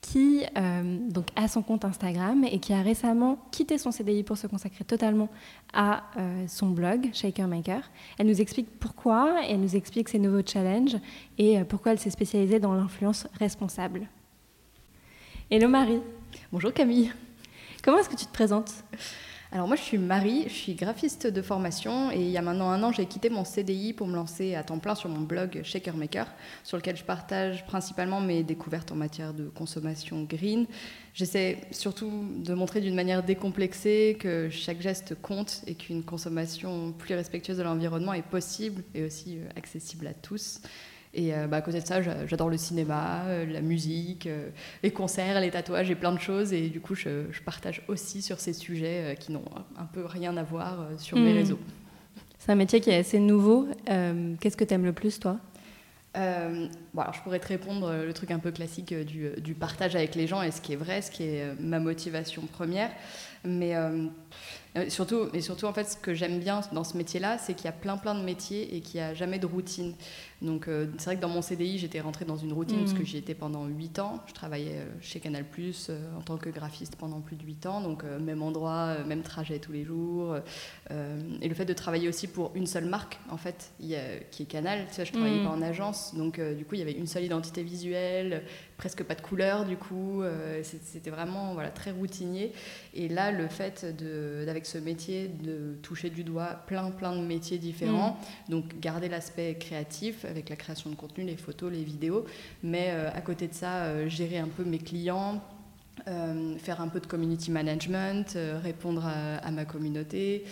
qui euh, donc a son compte Instagram et qui a récemment quitté son CDI pour se consacrer totalement à euh, son blog Shakermaker. Elle nous explique pourquoi et elle nous explique ses nouveaux challenges et euh, pourquoi elle s'est spécialisée dans l'influence responsable. Hello Marie. Bonjour Camille. Comment est-ce que tu te présentes? Alors moi je suis Marie, je suis graphiste de formation et il y a maintenant un an j'ai quitté mon CDI pour me lancer à temps plein sur mon blog Shaker Maker sur lequel je partage principalement mes découvertes en matière de consommation green. J'essaie surtout de montrer d'une manière décomplexée que chaque geste compte et qu'une consommation plus respectueuse de l'environnement est possible et aussi euh, accessible à tous. Et euh, bah, à côté de ça, j'adore le cinéma, euh, la musique, euh, les concerts, les tatouages et plein de choses. Et du coup, je, partage aussi sur ces sujets qui n'ont un peu rien à voir sur mes hmm. réseaux. C'est un métier qui est assez nouveau. Qu'est-ce que tu aimes le plus, toi? Bon, alors je pourrais te répondre le truc un peu classique du, du, partage avec les gens et ce qui est vrai, ce qui est ma motivation première. Mais euh, surtout, et surtout, en fait, ce que j'aime bien dans ce métier-là, c'est qu'il y a plein, plein de métiers et qu'il n'y a jamais de routine. Donc, euh, c'est vrai que dans mon CDI, j'étais rentrée dans une routine parce que mm. j'y étais pendant 8 ans. Je travaillais euh, chez Canal en tant que graphiste pendant plus de 8 ans. Donc, même endroit, même trajet tous les jours. et le fait de travailler aussi pour une seule marque, en fait, qui est Canal. Tu vois, je travaillais mm. pas en agence. Donc, du coup, il y avait une seule identité visuelle, presque pas de couleur, du coup. C'était vraiment voilà, très routinier. Et là, le fait d'avoir ce métier de toucher du doigt plein plein de métiers différents. Mm. Donc garder l'aspect créatif avec la création de contenu, les photos, les vidéos, mais euh, à côté de ça, euh, gérer un peu mes clients. Euh, faire un peu de community management, répondre à, ma communauté.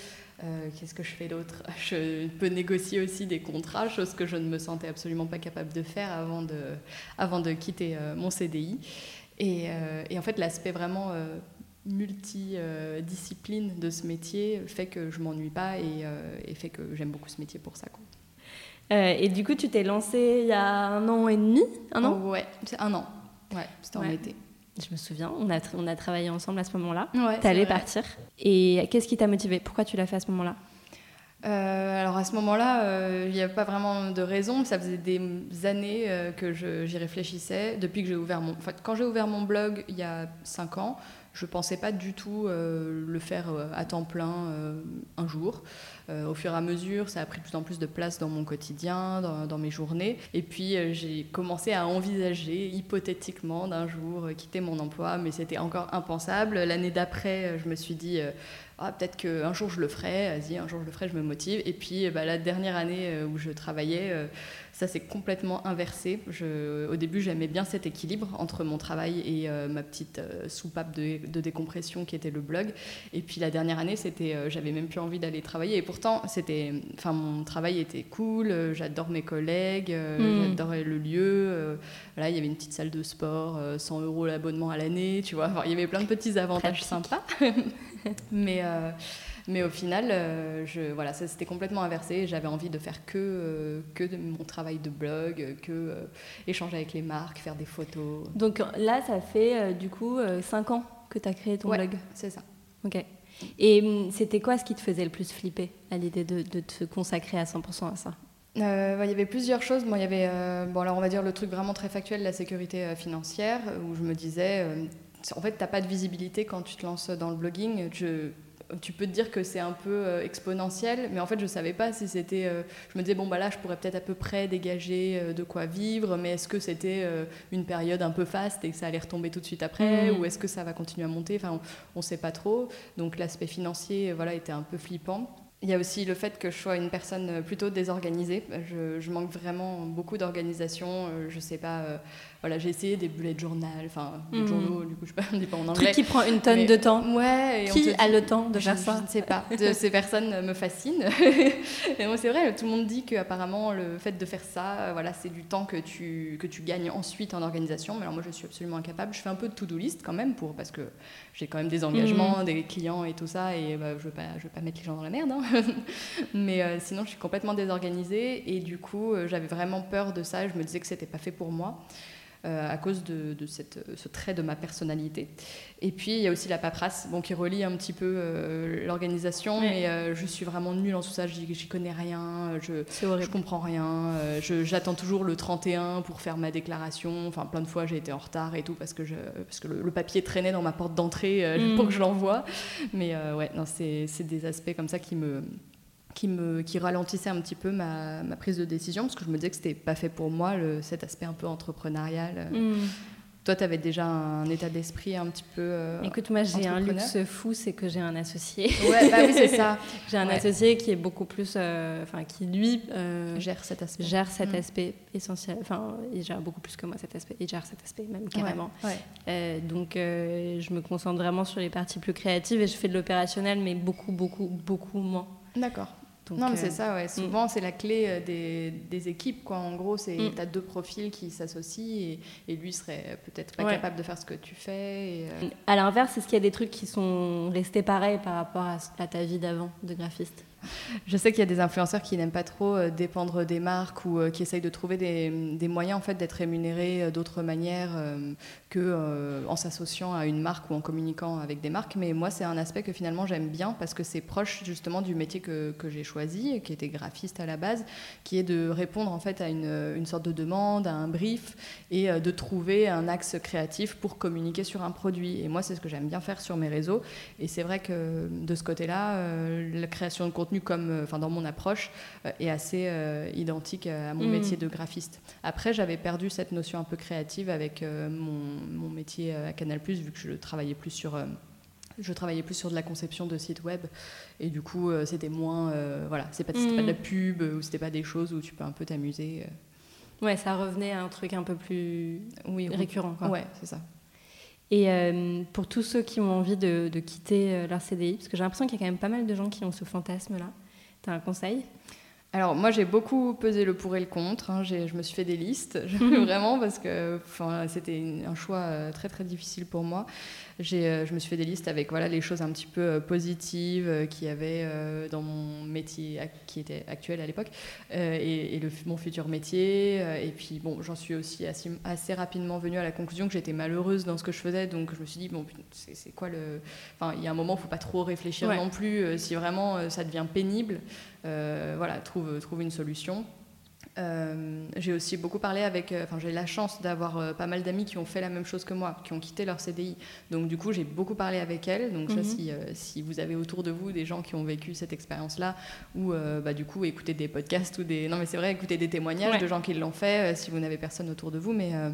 Qu'est-ce que je fais d'autre? Je peux négocier aussi des contrats, chose que je ne me sentais absolument pas capable de faire avant de, avant de quitter mon CDI. Et, et en fait, l'aspect vraiment multidiscipline de ce métier fait que je m'ennuie pas et, euh, fait que j'aime beaucoup ce métier pour ça. Quoi. Euh, et du coup, tu t'es lancée il y a un an et demi? Un an? Oh, Ouais, c'est un an. Ouais, c'était en été. Je me souviens, on a, on a travaillé ensemble à ce moment-là. Ouais, tu allais partir. Et qu'est-ce qui t'a motivé? Pourquoi tu l'as fait à ce moment-là? Euh, alors à ce moment-là, il n'y a pas vraiment de raison. Ça faisait des années que j'y réfléchissais. Depuis que j'ai ouvert mon, enfin, quand j'ai ouvert mon blog il y a cinq ans, je ne pensais pas du tout euh, le faire euh, à temps plein euh, un jour. Au fur et à mesure, ça a pris de plus en plus de place dans mon quotidien, dans, mes journées. Et puis, j'ai commencé à envisager hypothétiquement d'un jour quitter mon emploi, mais c'était encore impensable. L'année d'après, je me suis dit, ah, peut-être qu'un jour je le ferai, vas-y, un jour je le ferai, je me motive. Et puis bah, la dernière année euh, où je travaillais, euh, ça s'est complètement inversé. Au début, j'aimais bien cet équilibre entre mon travail et euh, ma petite soupape de, décompression qui était le blog. Et puis la dernière année, c'était, j'avais même plus envie d'aller travailler. Pourtant, c'était, enfin, mon travail était cool, j'adore mes collègues, hmm. j'adorais le lieu. Voilà, il y avait une petite salle de sport, 100 euros l'abonnement à l'année, tu vois. il y avait plein de petits avantages sympas. mais, euh, mais au final, euh, je, voilà, ça s'était complètement inversé. J'avais envie de faire que, euh, que de mon travail de blog, que échanger avec les marques, faire des photos. Donc là, ça fait du coup 5 ans que tu as créé ton blog? C'est ça. Ok. Et hum, c'était quoi ce qui te faisait le plus flipper à l'idée de, te consacrer à 100% à ça? Il y avait plusieurs choses. Bon, il y avait, bon, alors on va dire le truc vraiment très factuel, la sécurité financière, où je me disais, en fait, tu n'as pas de visibilité quand tu te lances dans le blogging. Tu peux te dire que c'est un peu euh, exponentiel, mais en fait, je savais pas si c'était. euh, je me disais, bon, bah là, je pourrais peut-être à peu près dégager euh, de quoi vivre, mais est-ce que c'était une période un peu faste et que ça allait retomber tout de suite après, Mhm. ou est-ce que ça va continuer à monter? Enfin, on ne sait pas trop. Donc, l'aspect financier, voilà, était un peu flippant. Il y a aussi le fait que je sois une personne plutôt désorganisée. Je, je manque vraiment beaucoup d'organisation. Je sais pas. Voilà, j'ai essayé des bullet journal, enfin des Mhm. journaux. Du coup, je ne dis pas en Truc anglais. qui prend une tonne Mais- de temps. Ouais. Et on Qui a dit- le temps de je, faire je ça ne sais pas. De- ces personnes me fascinent. moi, c'est vrai, tout le monde dit qu'apparemment, le fait de faire ça, euh, voilà, c'est du temps que tu, que tu gagnes ensuite en organisation. Mais alors, moi, je suis absolument incapable. Je fais un peu de to-do list quand même, pour, parce que j'ai quand même des engagements, des clients et tout ça. Et bah, je ne veux, pas- je veux pas mettre les gens dans la merde. hein. Mais euh, sinon, je suis complètement désorganisée. Et du coup, euh, j'avais vraiment peur de ça. Je me disais que c'était pas fait pour moi. Euh, à cause de, de cette, ce trait de ma personnalité. Et puis, il y a aussi la paperasse, bon, qui relie un petit peu euh, l'organisation, Ouais. mais euh, je suis vraiment nulle en tout ça, j'y connais rien, je, comprends rien, euh, j'attends toujours le 31 pour faire ma déclaration, enfin plein de fois j'ai été en retard et tout parce que, je, parce que le, le papier traînait dans ma porte d'entrée euh, Mm. pour que je l'envoie. Mais euh, ouais, c'est des aspects comme ça qui me, qui me qui ralentissaient un petit peu ma, ma prise de décision parce que je me disais que c'était pas fait pour moi, le, cet aspect un peu entrepreneurial. Mm. Toi, tu avais déjà un état d'esprit un petit peu. euh, Écoute, moi j'ai un luxe fou, c'est que j'ai un associé. Ouais, bah oui, c'est ça. J'ai un Ouais. associé qui est beaucoup plus, euh, enfin qui lui euh, Gère cet aspect. gère cet Mm. aspect essentiel. Enfin, il gère beaucoup plus que moi cet aspect. Il gère cet aspect même carrément. Ouais. Euh, donc, euh, je me concentre vraiment sur les parties plus créatives et je fais de l'opérationnel, mais beaucoup, beaucoup, beaucoup moins. D'accord. Donc, non, mais euh, c'est ça, ouais. Souvent, c'est la clé euh, des, des équipes, quoi. En gros, c'est Mm. t'as deux profils qui s'associent et, et lui serait peut-être pas Ouais. capable de faire ce que tu fais. Et, euh, À l'inverse, est-ce qu'il y a des trucs qui sont restés pareils par rapport à, à ta vie d'avant de graphiste? Je sais qu'il y a des influenceurs qui n'aiment pas trop euh, dépendre des marques ou euh, qui essayent de trouver des, moyens en fait d'être rémunérés euh, d'autres manières euh, s'associant à une marque ou en communiquant avec des marques. Mais moi, c'est un aspect que finalement j'aime bien parce que c'est proche justement du métier que, j'ai choisi, qui était graphiste à la base, qui est de répondre en fait à une, sorte de demande, à un brief et de trouver un axe créatif pour communiquer sur un produit. Et moi, c'est ce que j'aime bien faire sur mes réseaux. Et c'est vrai que de ce côté-là, la création de contenu, comme, euh, enfin dans mon approche, euh, est assez euh, identique à mon Mm. métier de graphiste. Après, j'avais perdu cette notion un peu créative avec mon, mon métier à Canal+, vu que je travaillais plus sur je travaillais plus sur de la conception de sites web et du coup euh, c'était moins euh, voilà c'est pas, c'était pas de la Mm. pub ou c'était pas des choses où tu peux un peu t'amuser euh. Ouais, ça revenait à un truc un peu plus oui récurrent. Quoi. ouais c'est ça Et euh, pour tous ceux qui ont envie de, de quitter euh, leur CDI, parce que j'ai l'impression qu'il y a quand même pas mal de gens qui ont ce fantasme-là, tu as un conseil? Alors moi j'ai beaucoup pesé le pour et le contre. hein. Je me suis fait des listes vraiment parce que c'était un choix euh, très très difficile pour moi. Euh, je me suis fait des listes avec voilà les choses un petit peu euh, positives qu'il y avait dans mon métier qui était actuel à l'époque et, et le, mon futur métier. et puis bon j'en suis aussi assez, assez rapidement venue à la conclusion que j'étais malheureuse dans ce que je faisais. Donc je me suis dit bon c'est quoi le. Enfin il y a un moment il faut pas trop réfléchir Ouais. non plus si vraiment ça devient pénible. Euh, voilà, trouve, trouve une solution. Euh, j'ai aussi beaucoup parlé avec, euh, enfin j'ai la chance d'avoir euh, pas mal d'amis qui ont fait la même chose que moi, qui ont quitté leur CDI. Donc du coup j'ai beaucoup parlé avec elles. Donc ça, Mhm. si, euh, si vous avez autour de vous des gens qui ont vécu cette expérience-là, ou euh, bah, du coup écouter des podcasts ou des, non mais c'est vrai, écouter des témoignages Ouais. de gens qui l'ont fait, euh, si vous n'avez personne autour de vous, mais euh,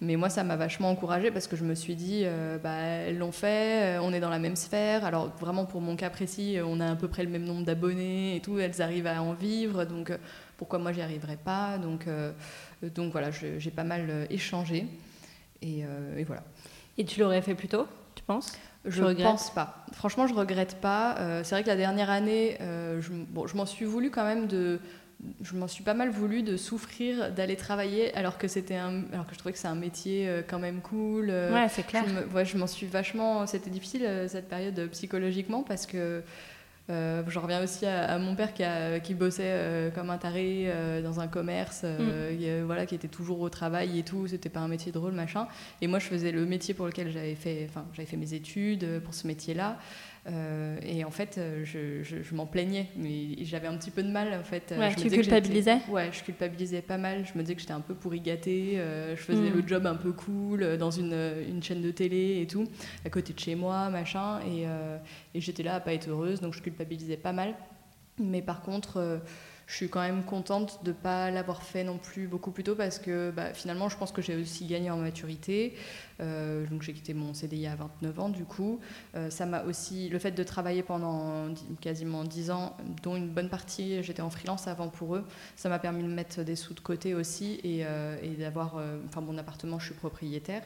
mais moi, ça m'a vachement encouragée parce que je me suis dit, euh, bah, elles l'ont fait, euh, on est dans la même sphère. Alors, vraiment, pour mon cas précis, euh, on a à peu près le même nombre d'abonnés et tout, elles arrivent à en vivre. Donc, euh, pourquoi moi, j'y arriverais pas donc, euh, donc, voilà, j'ai pas mal euh, échangé. Et, euh, et voilà. Et tu l'aurais fait plus tôt, tu penses? Je regrettes? pense pas. Franchement, je regrette pas. C'est vrai que la dernière année, je, bon, je m'en suis voulu quand même de. Je m'en suis pas mal voulu de souffrir d'aller travailler alors que c'était un, alors que je trouvais que c'est un métier quand même cool. Ouais, c'est clair. je me- ouais, je m'en suis vachement. C'était difficile cette période psychologiquement parce que euh, je reviens aussi à, à mon père qui, a- qui bossait euh, comme un taré euh, dans un commerce, Mm. et, voilà, qui était toujours au travail et tout. C'était pas un métier drôle, machin. Et moi, je faisais le métier pour lequel j'avais fait, enfin, j'avais fait mes études pour ce métier-là. Euh, et en, fait, je, je, m'en plaignais, mais j'avais un petit peu de mal en fait. Ouais, je tu culpabilisais Ouais, je culpabilisais pas mal. Je me disais que j'étais un peu pourri gâté. je faisais hmm. le job un peu cool dans une, une, chaîne de télé et tout, à côté de chez moi, machin. Et, et j'étais là à pas être heureuse, donc je culpabilisais pas mal. Mais par contre je suis quand même contente de ne pas l'avoir fait non plus beaucoup plus tôt parce que bah, finalement, je pense que j'ai aussi gagné en maturité. Euh, donc j'ai quitté mon CDI à 29 ans du coup. Euh, ça m'a aussi le fait de travailler pendant quasiment 10 ans, dont une bonne partie j'étais en freelance avant pour eux, ça m'a permis de mettre des sous de côté aussi et, euh, et d'avoir, enfin mon appartement, je suis propriétaire.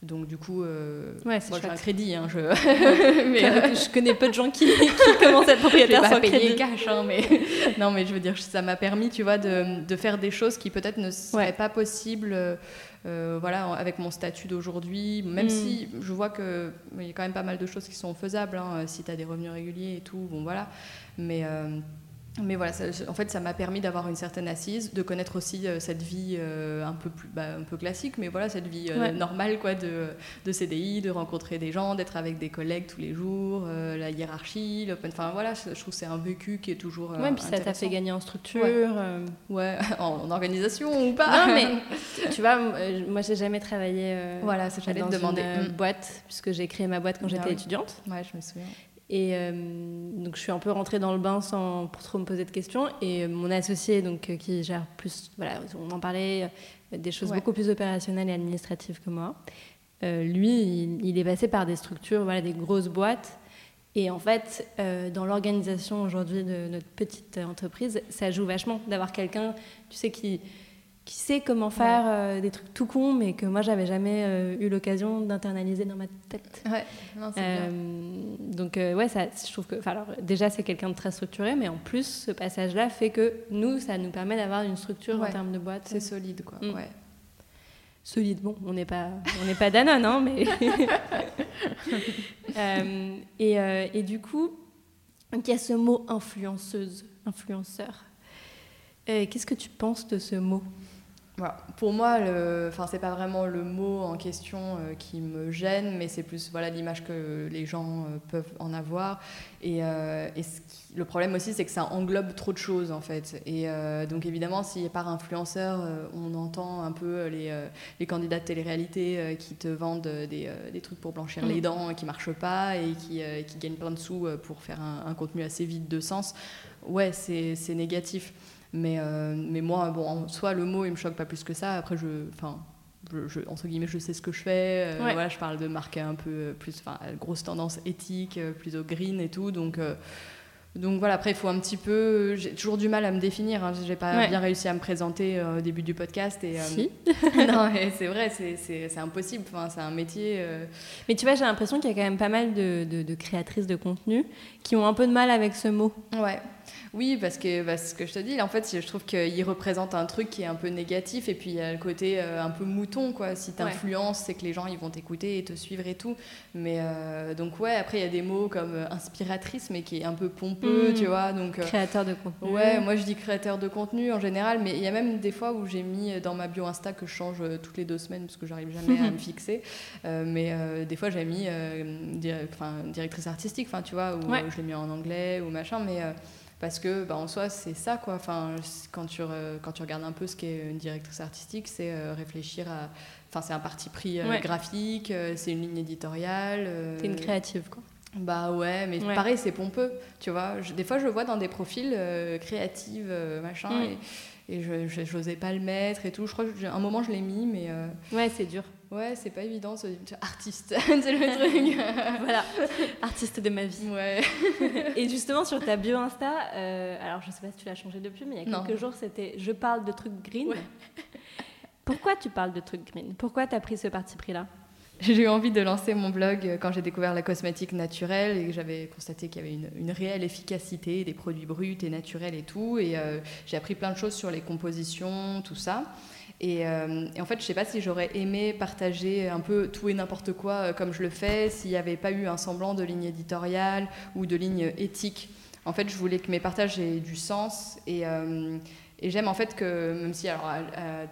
Donc du coup, euh, ouais, moi j'ai un crédit. Hein, je... mais, euh, je connais peu de gens qui, qui commencent à être propriétaires sans payer cash. Hein, mais... non, mais je veux dire, ça m'a permis, tu vois, de, de, faire des choses qui peut-être ne seraient pas possibles. Euh, voilà, avec mon statut d'aujourd'hui, même mm. si je vois qu'il y a quand même pas mal de choses qui sont faisables, hein, si tu as des revenus réguliers et tout, bon voilà. Mais, mais voilà, en fait, ça m'a permis d'avoir une certaine assise, de connaître aussi euh, cette vie euh, un, peu plus, bah, un peu classique, mais voilà, cette vie euh, normale quoi, de, de, CDI, de rencontrer des gens, d'être avec des collègues tous les jours, la hiérarchie, l'open. Enfin voilà, je, trouve que c'est un vécu qui est toujours. ouais, puis ça t'a fait gagner en structure. Ouais, en, organisation ou pas. Non, mais tu vois, moi, j'ai jamais travaillé voilà, dans demander. une boîte, puisque j'ai créé ma boîte quand ah j'étais étudiante. Ouais, je me souviens. Et euh, donc je suis un peu rentrée dans le bain sans pour trop me poser de questions. Et euh, mon associé, donc euh, qui gère plus, voilà, on en parlait, des choses beaucoup plus opérationnelles et administratives que moi. lui, il, est passé par des structures, voilà, des grosses boîtes. Et en fait, dans l'organisation aujourd'hui de notre petite entreprise, ça joue vachement d'avoir quelqu'un, tu sais, qui qui sait comment faire euh, des trucs tout cons, mais que moi, j'avais jamais euh, eu l'occasion d'internaliser dans ma tête. Ouais, non, euh, donc, ouais, ça, je trouve que. Alors, déjà, c'est quelqu'un de très structuré, mais en plus, ce passage-là fait que nous, ça nous permet d'avoir une structure en termes de boîte. C'est solide, quoi. Mm. Ouais. Solide, bon, on n'est pas, on pas Danone, hein, mais. et, et, du coup, il y a ce mot influenceuse, influenceur. Qu'est-ce que tu penses de ce mot? Pour moi, enfin, c'est pas vraiment le mot en question euh, qui me gêne, mais c'est plus voilà l'image que les gens euh, peuvent en avoir. Et, euh, le problème aussi, c'est que ça englobe trop de choses en fait. Et donc évidemment, si par influenceur, on entend un peu les, les candidats de télé-réalité qui te vendent des, des, trucs pour blanchir mm. les dents qui marchent pas et qui, qui, gagnent plein de sous pour faire un, un contenu assez vide de sens, ouais, c'est négatif. Mais, euh, mais moi, bon, en soi, le mot, il me choque pas plus que ça. Après, je, enfin, je, entre guillemets, je sais ce que je fais. Euh, voilà, je parle de marques un peu plus, enfin, grosse tendance éthique, euh, plutôt green et tout. Donc, donc voilà, après, il faut un petit peu. J'ai toujours du mal à me définir. Hein. J'ai pas bien réussi à me présenter au début du podcast. Et, si. non, c'est vrai, c'est impossible. Enfin, c'est un métier. Mais tu vois, j'ai l'impression qu'il y a quand même pas mal de, de, de, créatrices de contenu qui ont un peu de mal avec ce mot. Ouais. Oui, parce que bah, ce que je te dis, en fait, je trouve qu'il représente un truc qui est un peu négatif, et puis il y a le côté euh, un peu mouton, quoi. Si tu influences, c'est que les gens ils vont t'écouter et te suivre et tout. Mais euh, donc ouais, après il y a des mots comme euh, inspiratrice, mais qui est un peu pompeux, mmh. tu vois. Donc créateur de contenu. Ouais, moi je dis créateur de contenu en général, mais il y a même des fois où j'ai mis dans ma bio Insta que je change toutes les deux semaines parce que j'arrive jamais à me fixer. mais des fois j'ai mis directrice artistique, enfin tu vois, ou je l'ai mis en anglais ou machin, mais parce que bah, en soi c'est ça quoi. Enfin quand tu quand tu regardes un peu ce qu'est une directrice artistique c'est euh, réfléchir à enfin c'est un parti pris euh, graphique euh, c'est une ligne éditoriale c'est une créative quoi. Bah ouais mais pareil c'est pompeux tu vois. Des fois je vois dans des profils créatifs machin mm. et, et je n'osais pas le mettre et tout. Je crois qu'à un moment je l'ai mis mais ouais c'est dur Ouais, c'est pas évident, artiste, c'est le truc. voilà, artiste de ma vie. Ouais. Et justement, sur ta bio Insta, euh, alors je sais pas si tu l'as changé depuis, mais il y a quelques jours, c'était Je parle de trucs green. Pourquoi tu parles de trucs green? Pourquoi tu as pris ce parti pris-là? J'ai eu envie de lancer mon blog quand j'ai découvert la cosmétique naturelle et que j'avais constaté qu'il y avait une, réelle efficacité des produits bruts et naturels et tout. Et euh, j'ai appris plein de choses sur les compositions, tout ça. Euh, et, en fait, je ne sais pas si j'aurais aimé partager un peu tout et n'importe quoi euh, comme je le fais s'il n'y avait pas eu un semblant de ligne éditoriale ou de ligne éthique. En fait, je voulais que mes partages aient du sens et, et j'aime en fait que, même si, alors,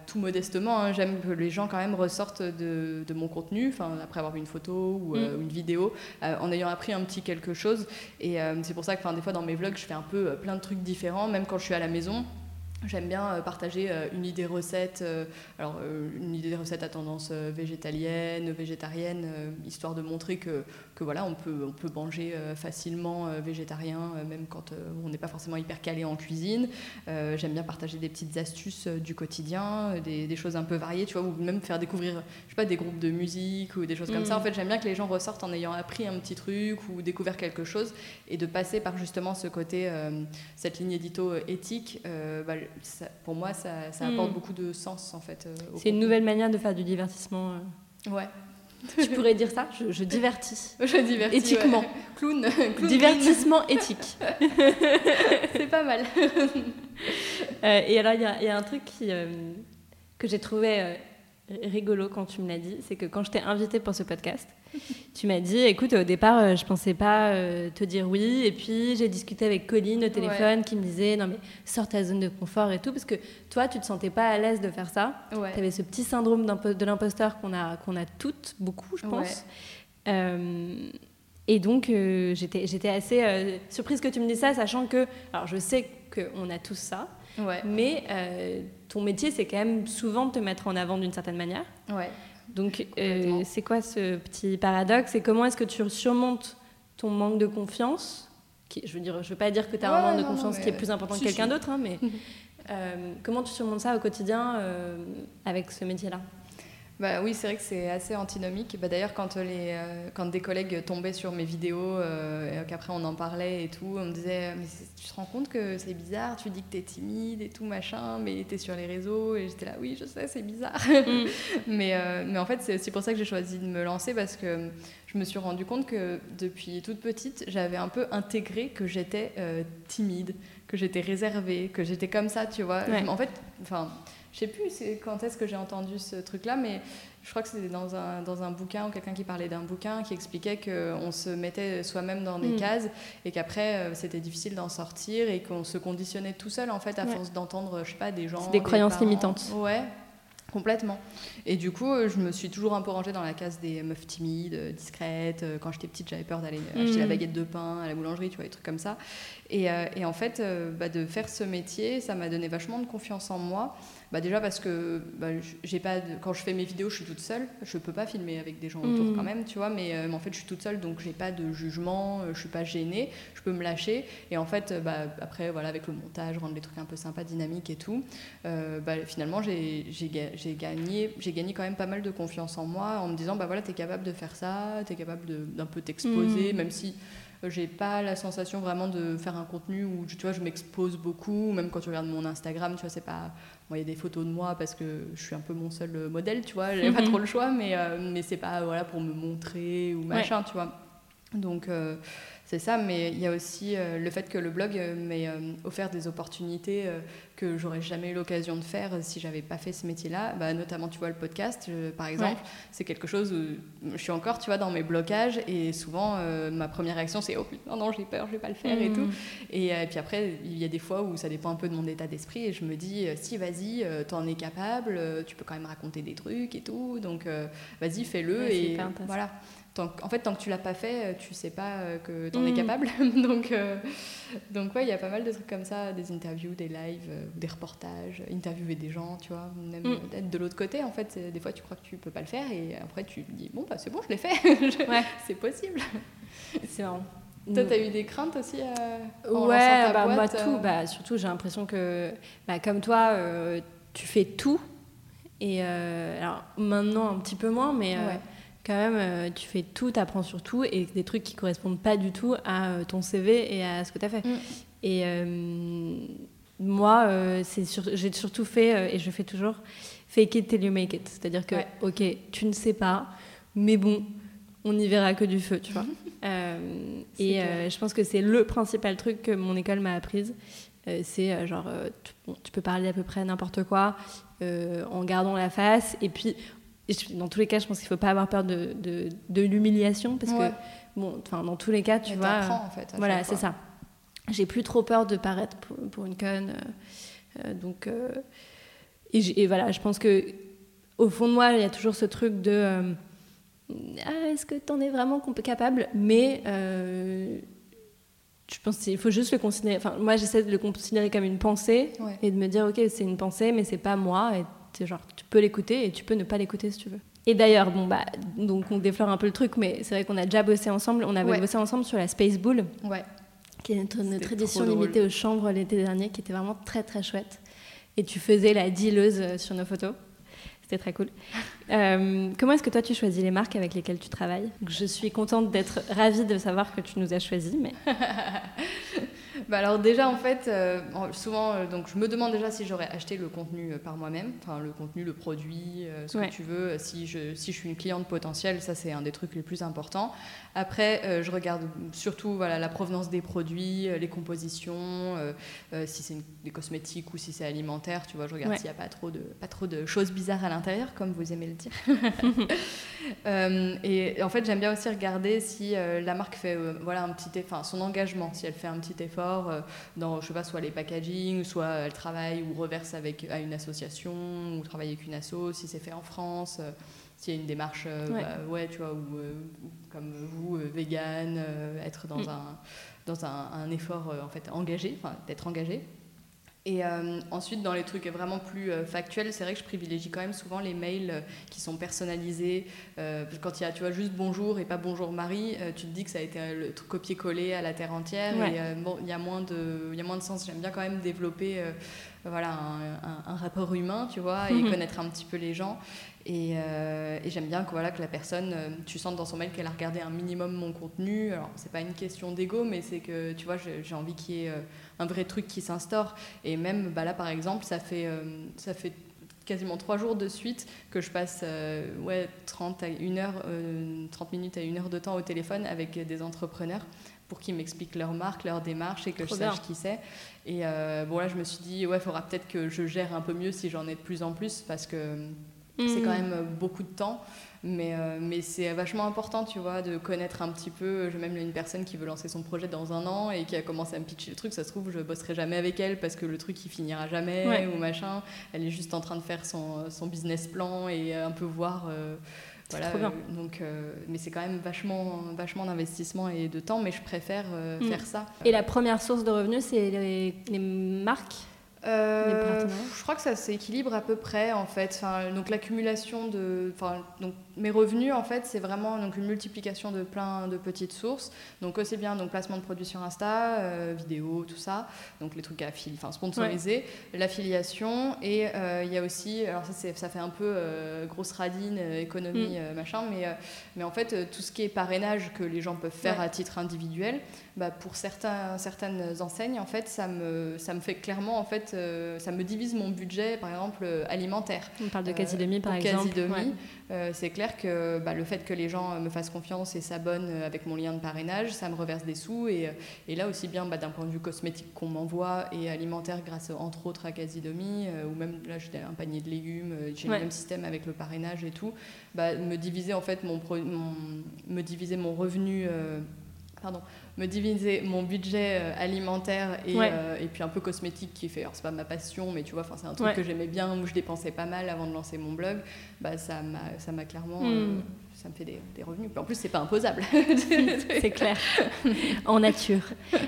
tout modestement, hein, j'aime que les gens quand même ressortent de, de mon contenu, après avoir vu une photo ou mm. une vidéo, en ayant appris un petit quelque chose. Et c'est pour ça que des fois dans mes vlogs, je fais un peu plein de trucs différents, même quand je suis à la maison. J'aime bien euh, partager euh, une idée recette, euh, alors une idée recette à tendance végétalienne, végétarienne, histoire de montrer que, que voilà, on peut, on peut manger facilement végétarien, même quand on n'est pas forcément hyper calé en cuisine. J'aime bien partager des petites astuces du quotidien, des, des, choses un peu variées, tu vois, ou même faire découvrir, je sais pas, des groupes de musique ou des choses comme ça. En mm. fait, j'aime bien que les gens ressortent en ayant appris un petit truc ou découvert quelque chose et de passer par justement ce côté, cette ligne édito éthique. Bah, pour moi, ça, apporte hmm. beaucoup de sens en fait. Euh, c'est une nouvelle manière de faire du divertissement. Euh. Ouais. Tu pourrais dire ça? Je, divertis. Je divertis. Éthiquement. Clown. Divertissement éthique. C'est pas mal. Euh, et alors, il y, y, a un truc qui, que j'ai trouvé rigolo quand tu me l'as dit, c'est que quand je t'ai invité pour ce podcast, tu m'as dit, écoute, au départ, euh, je pensais pas euh, te dire oui, et puis j'ai discuté avec Colline au téléphone qui me disait, non mais sors ta zone de confort et tout, parce que toi, tu te sentais pas à l'aise de faire ça. Tu avais ce petit syndrome de l'imposteur qu'on a, qu'on a toutes, beaucoup, je pense. Euh, et donc, j'étais, j'étais assez surprise que tu me dises ça, sachant que, alors je sais qu'on a tous ça, mais ton métier, c'est quand même souvent de te mettre en avant d'une certaine manière. Ouais. Donc, euh, c'est quoi ce petit paradoxe Et comment est-ce que tu surmontes ton manque de confiance qui, Je veux dire, je veux pas dire que tu as un manque de confiance qui est plus important que quelqu'un d'autre, hein, mais euh, comment tu surmontes ça au quotidien euh, avec ce métier-là? Bah oui, c'est vrai que c'est assez antinomique. Bah, D'ailleurs, quand, les, euh, quand des collègues tombaient sur mes vidéos euh, et qu'après on en parlait et tout, on me disait Mais tu te rends compte que c'est bizarre, tu dis que t'es timide et tout, machin, mais t'es sur les réseaux. Et j'étais là Oui, je sais, c'est bizarre. Mm. mais, euh, mais en fait, c'est aussi pour ça que j'ai choisi de me lancer parce que je me suis rendu compte que depuis toute petite, j'avais un peu intégré que j'étais timide, que j'étais réservée, que j'étais comme ça, tu vois. En fait, enfin je sais plus quand est-ce que j'ai entendu ce truc-là, mais je crois que c'était dans un, dans un bouquin ou quelqu'un qui parlait d'un bouquin qui expliquait qu'on se mettait soi-même dans des mm. cases et qu'après euh, c'était difficile d'en sortir et qu'on se conditionnait tout seul en fait à force d'entendre, je sais pas, des gens. Des, croyances limitantes. Ouais, Complètement. Et du coup, euh, je me suis toujours un peu rangée dans la case des meufs timides, euh, discrètes. Quand j'étais petite, j'avais peur d'aller acheter la mm. baguette de pain à la boulangerie, tu vois, des trucs comme ça. Et, et en fait, bah, de faire ce métier, ça m'a donné vachement de confiance en moi. Bah déjà parce que bah, j'ai pas quand je fais mes vidéos, je suis toute seule. Je peux pas filmer avec des gens autour mm. quand même, tu vois. Mais, euh, en fait, je suis toute seule, donc j'ai pas de jugement. Euh, je suis pas gênée. Je peux me lâcher. Et en fait, euh, bah, après, voilà, avec le montage, rendre les trucs un peu sympas, dynamiques et tout. bah, finalement, j'ai gagné, j'ai gagné quand même pas mal de confiance en moi, en me disant, bah voilà, t'es capable de faire ça, t'es capable d'un peu t'exposer, mm. même si j'ai pas la sensation vraiment de faire un contenu où tu vois je m'expose beaucoup même quand tu regardes mon Instagram tu vois c'est pas il y a des photos de moi parce que je suis un peu mon seul modèle, tu vois, j'ai pas mhm. trop le choix, mais, euh, mais c'est pas voilà, pour me montrer ou machin, tu vois. Donc, euh, c'est ça, mais il y a aussi euh, le fait que le blog euh, m'ait euh, offert des opportunités que j'aurais jamais eu l'occasion de faire si j'avais pas fait ce métier-là. Bah, notamment, tu vois, le podcast, par exemple, c'est quelque chose où je suis encore, tu vois, dans mes blocages et souvent ma première réaction c'est oh putain non j'ai peur, je vais pas le faire et tout. Mmh. Et, puis après, il y a des fois où ça dépend un peu de mon état d'esprit et je me dis si vas-y, t'en es capable, tu peux quand même raconter des trucs et tout, donc vas-y fais-le et voilà en fait, tant que tu l'as pas fait, euh, tu sais pas euh, que tu en es mm. capable. donc, euh, donc ouais, il y a pas mal de trucs comme ça, des interviews, des lives, des reportages, interviewer des gens, tu vois, même mm. d'être de l'autre côté. En fait, des fois, tu crois que tu peux pas le faire et après, tu te dis bon, bah c'est bon, je l'ai fait. ouais. c'est possible. C'est marrant. Toi, tu as eu des craintes aussi Ouais, bah, moi tout. Bah, surtout, j'ai l'impression que, bah, comme toi, tu fais tout. Et alors maintenant, un petit peu moins, mais quand même, euh, tu fais tout, tu apprends sur tout et des trucs qui correspondent pas du tout à euh, ton CV et à ce que tu as fait. Mm. Et euh, moi, j'ai surtout fait, et je fais toujours, fake it till you make it. C'est-à-dire que, ok, tu ne sais pas, mais bon, on n'y verra que du feu, tu vois. et je pense que c'est le principal truc que mon école m'a apprise. c'est genre, tu, tu, peux parler à peu près n'importe quoi en gardant la face. Et puis, dans tous les cas, je pense qu'il ne faut pas avoir peur de, de, de l'humiliation parce que, bon, dans tous les cas, tu vois. en fait. Voilà, c'est ça. J'ai plus trop peur de paraître pour, une conne. donc, et, et, voilà, je pense que au fond de moi, il y a toujours ce truc de ah, est-ce que tu en es vraiment capable? Mais je pense qu'il faut juste le considérer. Enfin, moi, j'essaie de le considérer comme une pensée et de me dire, ok, c'est une pensée, mais c'est pas moi. Et genre, tu peux l'écouter et tu peux ne pas l'écouter si tu veux. Et d'ailleurs, bon bah, donc on déflore un peu le truc, mais c'est vrai qu'on a déjà bossé ensemble. On avait bossé ensemble sur la Space Bull, ouais. qui est notre, notre édition limitée aux chambres l'été dernier, qui était vraiment très très chouette. Et tu faisais la dealeuse sur nos photos. C'était très cool. Euh, comment est-ce que toi tu choisis les marques avec lesquelles tu travailles? Je suis contente d'être ravie de savoir que tu nous as choisis, mais bah alors déjà en fait, euh, souvent euh, donc je me demande déjà si j'aurais acheté le contenu euh, par moi-même, enfin le contenu, le produit, ce que tu veux. Si je si je suis une cliente potentielle, ça c'est un des trucs les plus importants. Après, je regarde surtout voilà la provenance des produits, les compositions, si c'est des cosmétiques ou si c'est alimentaire, tu vois, je regarde s'il n'y a pas trop de pas trop de choses bizarres à l'intérieur, comme vous aimez le dire. et, en fait, j'aime bien aussi regarder si la marque fait voilà un petit, enfin son engagement, si elle fait un petit effort euh, dans, je sais pas, soit les packaging, soit elle travaille ou reverse avec, à une association, ou travaille avec une asso, si c'est fait en France, euh, s'il y a une démarche, euh, ouais. Bah, ouais. tu vois, ou comme vous, vegan, être dans, mm. un, dans un, un effort en fait engagé, enfin d'être engagé. Et euh, ensuite, dans les trucs vraiment plus euh, factuels, c'est vrai que je privilégie quand même souvent les mails euh, qui sont personnalisés. quand il y a, tu vois, juste bonjour et pas bonjour Marie, tu te dis que ça a été le copier-coller à la terre entière. Et bon, il y a moins de, il y a moins de sens. J'aime bien quand même développer, voilà, un, rapport humain, tu vois, et mhm. connaître un petit peu les gens. Et, et j'aime bien que, voilà, que la personne, tu sentes dans son mail qu'elle a regardé un minimum mon contenu. Alors, c'est pas une question d'ego, mais c'est que, tu vois, j'ai envie qu'il y ait un vrai truc qui s'instaure. Et même bah là, par exemple, ça fait, euh, ça fait quasiment trois jours de suite que je passe euh, ouais, 30, à une heure, 30 euh, minutes à une heure de temps au téléphone avec des entrepreneurs pour qu'ils m'expliquent leur marque, leur démarche et que je sache qui c'est. Et bon, là, je me suis dit, ouais, il faudra peut-être que je gère un peu mieux si j'en ai de plus en plus parce que c'est quand mmh. même beaucoup de temps. Mais, euh, mais c'est vachement important, tu vois, de connaître un petit peu. J'ai même une personne qui veut lancer son projet dans un an et qui a commencé à me pitcher le truc. Ça se trouve, je bosserai jamais avec elle parce que le truc, il finira jamais ou machin. Elle est juste en train de faire son, son business plan et un peu voir. Euh, voilà, trop bien. donc, euh, mais c'est quand même vachement, vachement d'investissement et de temps, mais je préfère mm. faire ça. Et la première source de revenus, c'est les, les marques? Euh, je crois que ça s'équilibre à peu près en fait. Enfin, donc l'accumulation de, enfin, donc mes revenus en fait, c'est vraiment donc une multiplication de plein de petites sources. Donc aussi bien donc placement de produits sur Insta, euh, vidéo, tout ça. Donc les trucs à enfin sponsorisés, l'affiliation et euh, il y a aussi, alors ça, ça fait un peu grosse radine, économie mm. machin, mais mais en fait tout ce qui est parrainage que les gens peuvent faire à titre individuel, bah, pour certains certaines enseignes en fait ça me ça me fait clairement en fait euh, ça me divise mon budget, par exemple, euh, alimentaire. On parle de quasi demi, par euh, exemple. Quasi demi. c'est clair que bah, le fait que les gens me fassent confiance et s'abonnent avec mon lien de parrainage, ça me reverse des sous. Et, et là aussi bien bah, d'un point de vue cosmétique qu'on m'envoie et alimentaire grâce entre autres à quasi demi, ou même là j'ai un panier de légumes, j'ai le même système avec le parrainage et tout. Bah, me diviser en fait mon, mon me diviser mon revenu pardon, me diviser mon budget euh, alimentaire et, euh, et, puis un peu cosmétique qui fait, alors c'est pas ma passion, mais tu vois, c'est un truc que j'aimais bien, où je dépensais pas mal avant de lancer mon blog, bah, ça m'a clairement... Hmm. Euh, ça me fait des, des revenus. en plus, c'est pas imposable. c'est clair, en nature.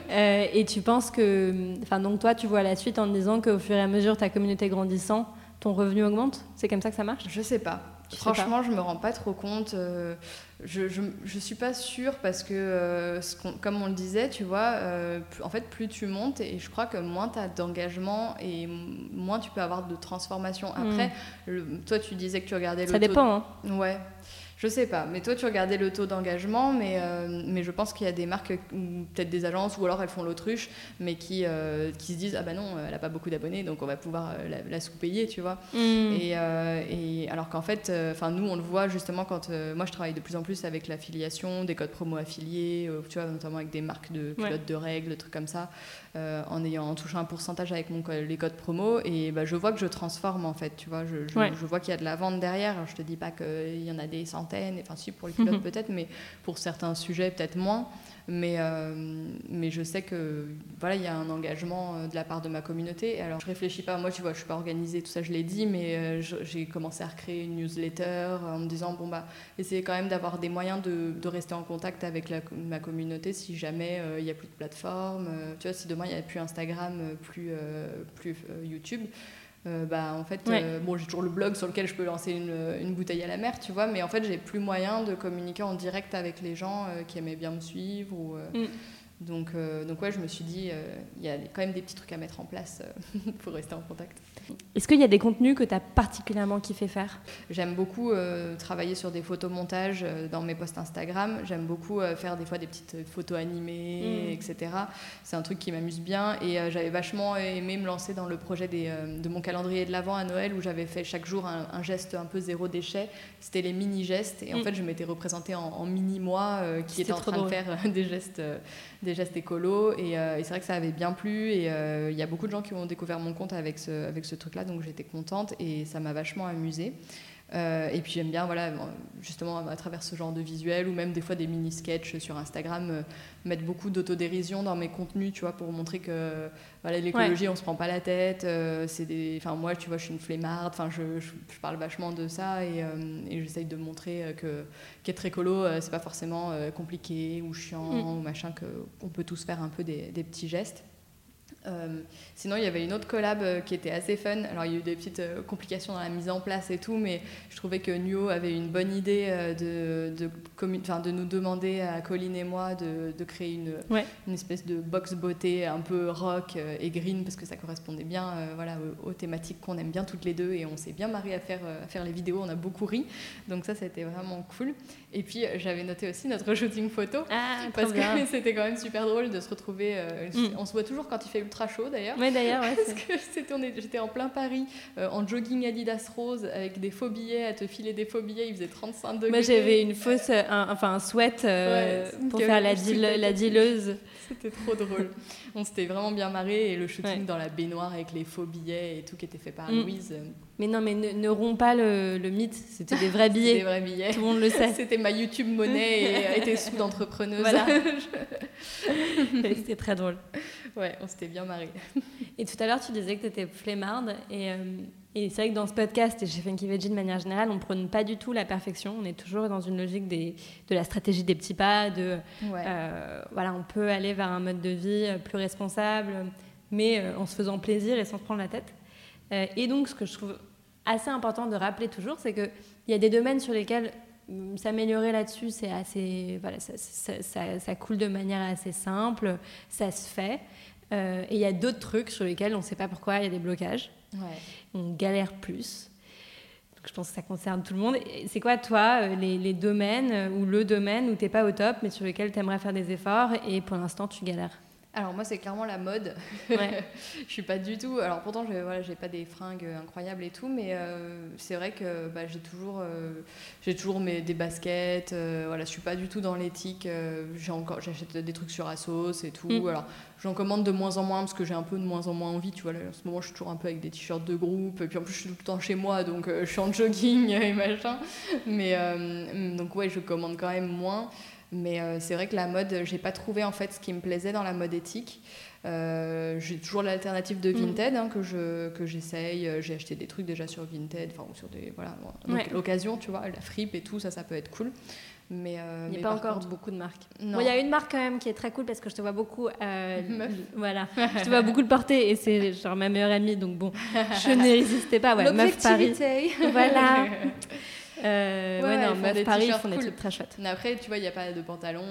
et tu penses que, enfin, donc toi, tu vois la suite en disant qu'au fur et à mesure ta communauté grandissant, ton revenu augmente? C'est comme ça que ça marche? Je sais pas. Franchement, je me rends pas trop compte. Euh, je, je, suis pas sûre parce que, euh, comme on le disait, tu vois, euh, en fait, plus tu montes et je crois que moins tu as d'engagement et moins tu peux avoir de transformation. Hmm. Après, toi, tu disais que tu regardais le. Ça dépend. Hein. Ouais. Je sais pas, mais toi tu regardais le taux d'engagement, mais, euh, mais je pense qu'il y a des marques, peut-être des agences, ou alors elles font l'autruche, mais qui, euh, qui se disent Ah bah non, elle a pas beaucoup d'abonnés, donc on va pouvoir euh, la, sous-payer, tu vois. Mm. Et, et, alors qu'en fait, enfin nous on le voit justement quand moi je travaille de plus en plus avec l'affiliation, des codes promo affiliés, tu vois, notamment avec des marques de pilotes de règles, des trucs comme ça. Euh, en ayant en touchant un pourcentage avec mon, les codes promo et bah, je vois que je transforme en fait tu vois je, je, vois qu'il y a de la vente derrière. Je te dis pas qu'il y en a des centaines enfin si pour les pilotes peut-être mais pour certains sujets peut-être moins Mais, mais je sais que voilà, il y a un engagement de la part de ma communauté. Alors, je réfléchis pas, moi, tu vois, je suis pas organisée, tout ça, je l'ai dit, mais j'ai commencé à recréer une newsletter en me disant, bon, bah, essayez quand même d'avoir des moyens de, de, rester en contact avec la, ma communauté si jamais il n'y a plus de plateforme. tu vois, si demain, il n'y a plus Instagram, plus, plus YouTube. Euh, bah, en fait, euh, bon, j'ai toujours le blog sur lequel je peux lancer une, une, bouteille à la mer, tu vois, mais en fait, j'ai plus moyen de communiquer en direct avec les gens euh, qui aimaient bien me suivre. Ou, mm. donc, donc, ouais, je me suis dit, il y a quand même des petits trucs à mettre en place pour rester en contact. Est-ce qu'il y a des contenus que tu as particulièrement kiffé faire? J'aime beaucoup euh, travailler sur des photomontages euh, dans mes posts Instagram. J'aime beaucoup euh, faire des fois des petites photos animées, mm. etc. C'est un truc qui m'amuse bien. Et j'avais vachement aimé me lancer dans le projet des, de mon calendrier de l'Avent à Noël où j'avais fait chaque jour un, geste un peu zéro déchet. C'était les mini-gestes. Et en mm. fait, je m'étais représentée en, mini-moi qui était en train de faire des gestes, des gestes écolos. Et, et c'est vrai que ça avait bien plu. Et il y a beaucoup de gens qui ont découvert mon compte avec ce, avec ce truc-là, donc j'étais contente et ça m'a vachement amusée. Euh, et puis j'aime bien, voilà, justement à travers ce genre de visuel ou même des fois des mini-sketchs sur Instagram, euh, mettre beaucoup d'autodérision dans mes contenus, tu vois, pour montrer que voilà, l'écologie, on se prend pas la tête. Euh, c'est des, enfin moi, tu vois, je suis une flemmarde. Enfin, je, je, parle vachement de ça et, et j'essaye de montrer que qu'être écolo, c'est pas forcément compliqué ou chiant mm. ou machin, que on peut tous faire un peu des, des petits gestes. Euh, sinon, il y avait une autre collab euh, qui était assez fun. Alors, il y a eu des petites euh, complications dans la mise en place et tout, mais je trouvais que Nuo avait une bonne idée de, de, de nous demander à Colline et moi de, de créer une, une, espèce de box beauté un peu rock et green parce que ça correspondait bien voilà, aux, thématiques qu'on aime bien toutes les deux et on s'est bien marré à faire, à faire les vidéos. On a beaucoup ri. Donc, ça, c'était vraiment cool. Et puis, j'avais noté aussi notre shooting photo ah, parce que c'était quand même super drôle de se retrouver. Mm. On se voit toujours quand il fait ultra chaud d'ailleurs. Oui, d'ailleurs, ouais, Parce que j'étais en plein Paris, euh, en jogging Adidas rose, avec des faux billets, à te filer des faux billets, il faisait 35 degrés. Moi, j'avais une fausse, enfin un sweat euh, pour faire la, la dileuse. C'était trop drôle. On s'était vraiment bien marré et le shooting dans la baignoire avec les faux billets et tout qui était fait par mm. Louise. Mais non, mais ne, ne romps pas le, mythe, c'était des vrais billets. des vrais billets. Tout le monde le sait. C'était ma YouTube monnaie et était sous d'entrepreneuse. Voilà. c'était très drôle. Ouais, on s'était bien marré. Et tout à l'heure, tu disais que tu étais flemmarde. Et, euh, et c'est vrai que dans ce podcast et chez Funky Veggie de manière générale, on ne prône pas du tout la perfection. On est toujours dans une logique des, de la stratégie des petits pas. De, euh, voilà, on peut aller vers un mode de vie plus responsable, mais euh, en se faisant plaisir et sans se prendre la tête. et donc, ce que je trouve assez important de rappeler toujours, c'est qu'il y a des domaines sur lesquels s'améliorer là-dessus, c'est assez, voilà, ça, ça, ça, coule de manière assez simple, ça se fait. Euh, et il y a d'autres trucs sur lesquels on ne sait pas pourquoi il y a des blocages. On galère plus. Donc, je pense que ça concerne tout le monde. C'est quoi, toi, euh, les, les, domaines ou le domaine où tu n'es pas au top, mais sur lequel tu aimerais faire des efforts et pour l'instant tu galères? Alors moi c'est clairement la mode. Ouais. je suis pas du tout. Alors pourtant je voilà j'ai pas des fringues incroyables et tout, mais euh, c'est vrai que bah, j'ai toujours euh, j'ai toujours mes des baskets. Euh, voilà je suis pas du tout dans l'éthique. j'ai encore j'achète des trucs sur Asos et tout. Mm. Alors j'en commande de moins en moins parce que j'ai un peu de moins en moins envie. Tu vois en ce moment je suis toujours un peu avec des t-shirts de groupe et puis en plus je suis tout le temps chez moi donc je suis en jogging et machin. Mais donc ouais je commande quand même moins. Mais euh, c'est vrai que la mode, j'ai pas trouvé en fait ce qui me plaisait dans la mode éthique. Euh, j'ai toujours l'alternative de mm. Vinted hein, que je que j'essaye. Euh, j'ai acheté des trucs déjà sur Vinted, enfin ou sur des voilà l'occasion, tu vois, la fripe et tout, ça, ça peut être cool. Mais il n'y a pas encore beaucoup de marques. Il y a une marque quand même qui est très cool parce que je te vois beaucoup. voilà, je te vois beaucoup le porter et c'est genre ma meilleure amie, donc bon, je n'ai résisté pas. Ouais, meuf Paris. voilà. Euh, ouais, non, Meuf Paris, ils font des trucs très chouettes. Mais après, tu vois, il n'y a pas de pantalon,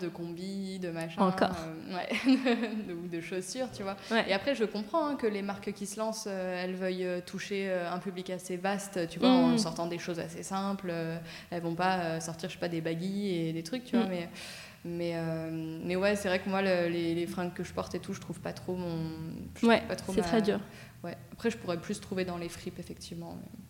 de combi, de machin. Encore. Euh, ouais. Ou de, chaussures, tu vois. Et après, je comprends hein, que les marques qui se lancent, euh, elles veuillent euh, toucher un public assez vaste, tu vois, en mm. sortant des choses assez simples. elles vont pas sortir, je sais pas, des baguilles et des trucs, tu vois, mm. mais. Mais, mais ouais, c'est vrai que moi, les, les, fringues que je porte et tout, je trouve pas trop mon. Ouais, c'est très dur. Ouais. Après, je pourrais plus trouver dans les fripes, effectivement. Mais...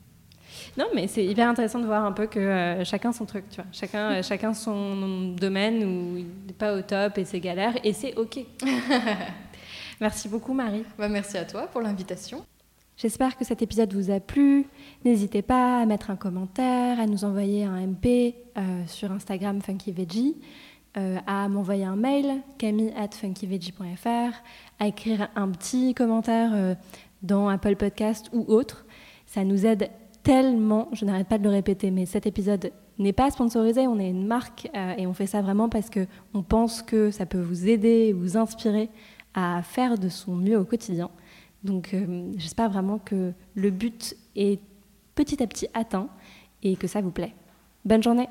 Non, mais c'est hyper intéressant de voir un peu que euh, chacun son truc, tu vois. Chacun, euh, chacun son domaine où il n'est pas au top et c'est galère, et c'est OK. merci beaucoup, Marie. Bah, merci à toi pour l'invitation. J'espère que cet épisode vous a plu. N'hésitez pas à mettre un commentaire, à nous envoyer un MP euh, sur Instagram Funky Veggie. à m'envoyer un mail, camille at funkyveggie.fr, à écrire un petit commentaire dans Apple Podcast ou autre. Ça nous aide tellement, je n'arrête pas de le répéter, mais cet épisode n'est pas sponsorisé, on est une marque euh, et on fait ça vraiment parce qu'on pense que ça peut vous aider, vous inspirer à faire de son mieux au quotidien. Donc j'espère vraiment que le but est petit à petit atteint et que ça vous plaît. Bonne journée